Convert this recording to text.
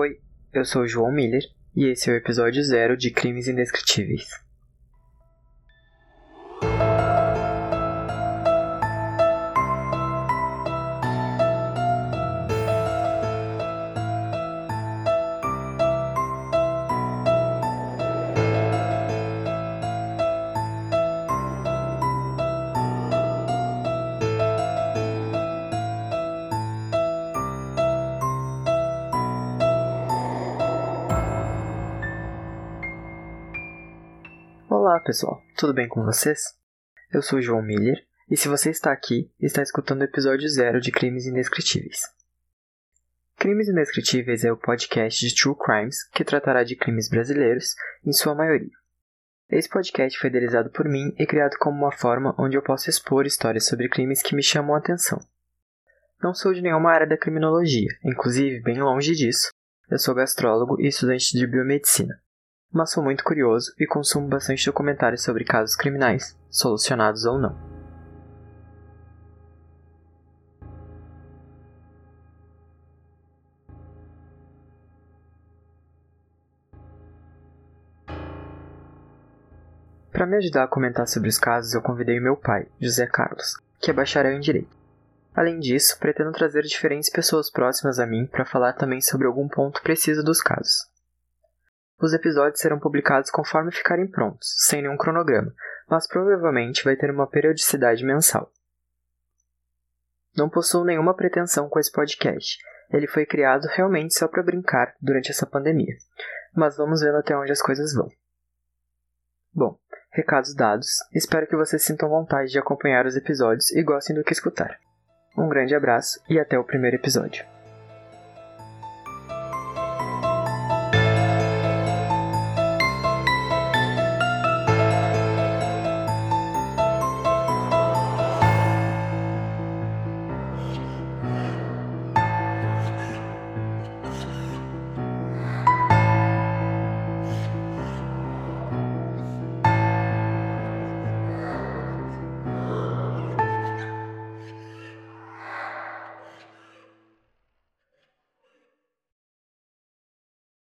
Oi, eu sou o João Miller e esse é o episódio zero de Crimes Indescritíveis. Olá pessoal, tudo bem com vocês? Eu sou João Miller e se você está aqui, está escutando o episódio zero de Crimes Indescritíveis. Crimes Indescritíveis é o podcast de True Crimes que tratará de crimes brasileiros, em sua maioria. Esse podcast foi idealizado por mim e criado como uma forma onde eu posso expor histórias sobre crimes que me chamam a atenção. Não sou de nenhuma área da criminologia, inclusive, bem longe disso, eu sou gastrólogo e estudante de biomedicina mas sou muito curioso e consumo bastante documentários sobre casos criminais, solucionados ou não. Para me ajudar a comentar sobre os casos, eu convidei meu pai, José Carlos, que é bacharel em Direito. Além disso, pretendo trazer diferentes pessoas próximas a mim para falar também sobre algum ponto preciso dos casos. Os episódios serão publicados conforme ficarem prontos, sem nenhum cronograma, mas provavelmente vai ter uma periodicidade mensal. Não possuo nenhuma pretensão com esse podcast. Ele foi criado realmente só para brincar durante essa pandemia. Mas vamos vendo até onde as coisas vão. Bom, recados dados. Espero que vocês sintam vontade de acompanhar os episódios e gostem do que escutar. Um grande abraço e até o primeiro episódio.